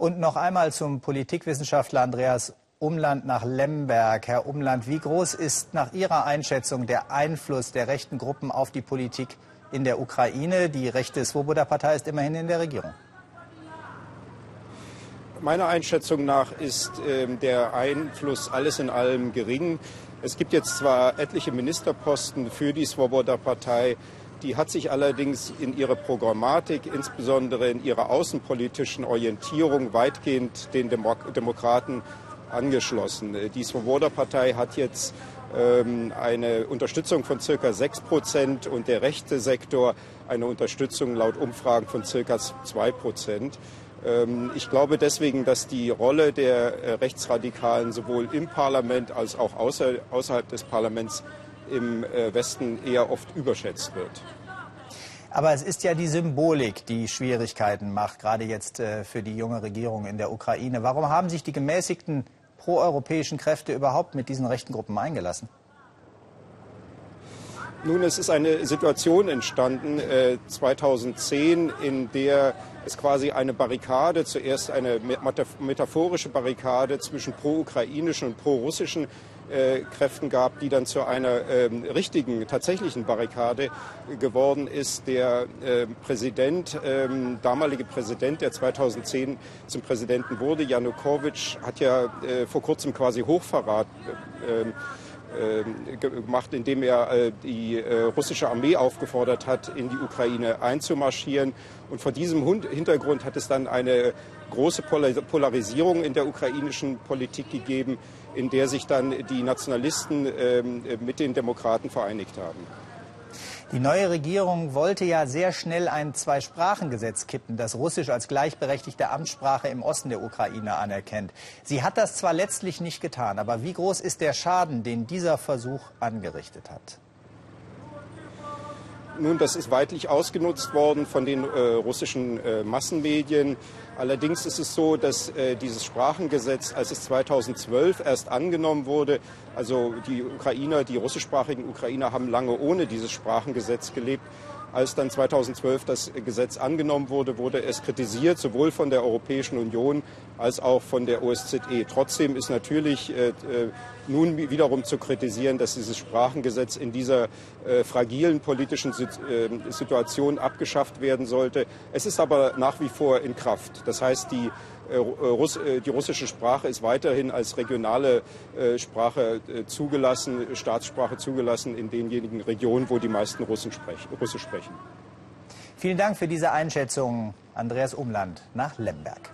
Und noch einmal zum Politikwissenschaftler Andreas Umland nach Lemberg. Herr Umland, wie groß ist nach Ihrer Einschätzung der Einfluss der rechten Gruppen auf die Politik in der Ukraine? Die rechte Svoboda-Partei ist immerhin in der Regierung. Meiner Einschätzung nach ist äh, der Einfluss alles in allem gering. Es gibt jetzt zwar etliche Ministerposten für die Svoboda-Partei, die hat sich allerdings in ihrer Programmatik, insbesondere in ihrer außenpolitischen Orientierung, weitgehend den Demok Demokraten angeschlossen. Die Svoboda-Partei hat jetzt ähm, eine Unterstützung von circa 6 Prozent und der rechte Sektor eine Unterstützung laut Umfragen von circa 2 Prozent. Ähm, ich glaube deswegen, dass die Rolle der äh, Rechtsradikalen sowohl im Parlament als auch außer, außerhalb des Parlaments im äh, Westen eher oft überschätzt wird. Aber es ist ja die Symbolik, die Schwierigkeiten macht, gerade jetzt äh, für die junge Regierung in der Ukraine. Warum haben sich die gemäßigten proeuropäischen Kräfte überhaupt mit diesen rechten Gruppen eingelassen? Nun, es ist eine Situation entstanden äh, 2010, in der es quasi eine Barrikade, zuerst eine metaphorische Barrikade zwischen pro-ukrainischen und pro-russischen äh, Kräften gab, die dann zu einer ähm, richtigen, tatsächlichen Barrikade geworden ist. Der äh, Präsident, ähm, damalige Präsident, der 2010 zum Präsidenten wurde, Janukowitsch, hat ja äh, vor kurzem quasi Hochverrat ähm, gemacht, indem er äh, die äh, russische Armee aufgefordert hat, in die Ukraine einzumarschieren. Und vor diesem Hintergrund hat es dann eine große Polarisierung in der ukrainischen Politik gegeben, in der sich dann die Nationalisten ähm, mit den Demokraten vereinigt haben. Die neue Regierung wollte ja sehr schnell ein Zweisprachengesetz kippen, das Russisch als gleichberechtigte Amtssprache im Osten der Ukraine anerkennt. Sie hat das zwar letztlich nicht getan, aber wie groß ist der Schaden, den dieser Versuch angerichtet hat? Nun, das ist weitlich ausgenutzt worden von den äh, russischen äh, Massenmedien. Allerdings ist es so, dass äh, dieses Sprachengesetz, als es 2012 erst angenommen wurde, also die Ukrainer, die russischsprachigen Ukrainer haben lange ohne dieses Sprachengesetz gelebt. Als dann 2012 das Gesetz angenommen wurde, wurde es kritisiert, sowohl von der Europäischen Union als auch von der OSZE. Trotzdem ist natürlich äh, äh, nun wiederum zu kritisieren, dass dieses Sprachengesetz in dieser äh, fragilen politischen äh, Situation abgeschafft werden sollte. Es ist aber nach wie vor in Kraft. Das heißt, die die russische Sprache ist weiterhin als regionale Sprache zugelassen, Staatssprache zugelassen in denjenigen Regionen, wo die meisten Russen sprechen, Russisch sprechen. Vielen Dank für diese Einschätzung, Andreas Umland nach Lemberg.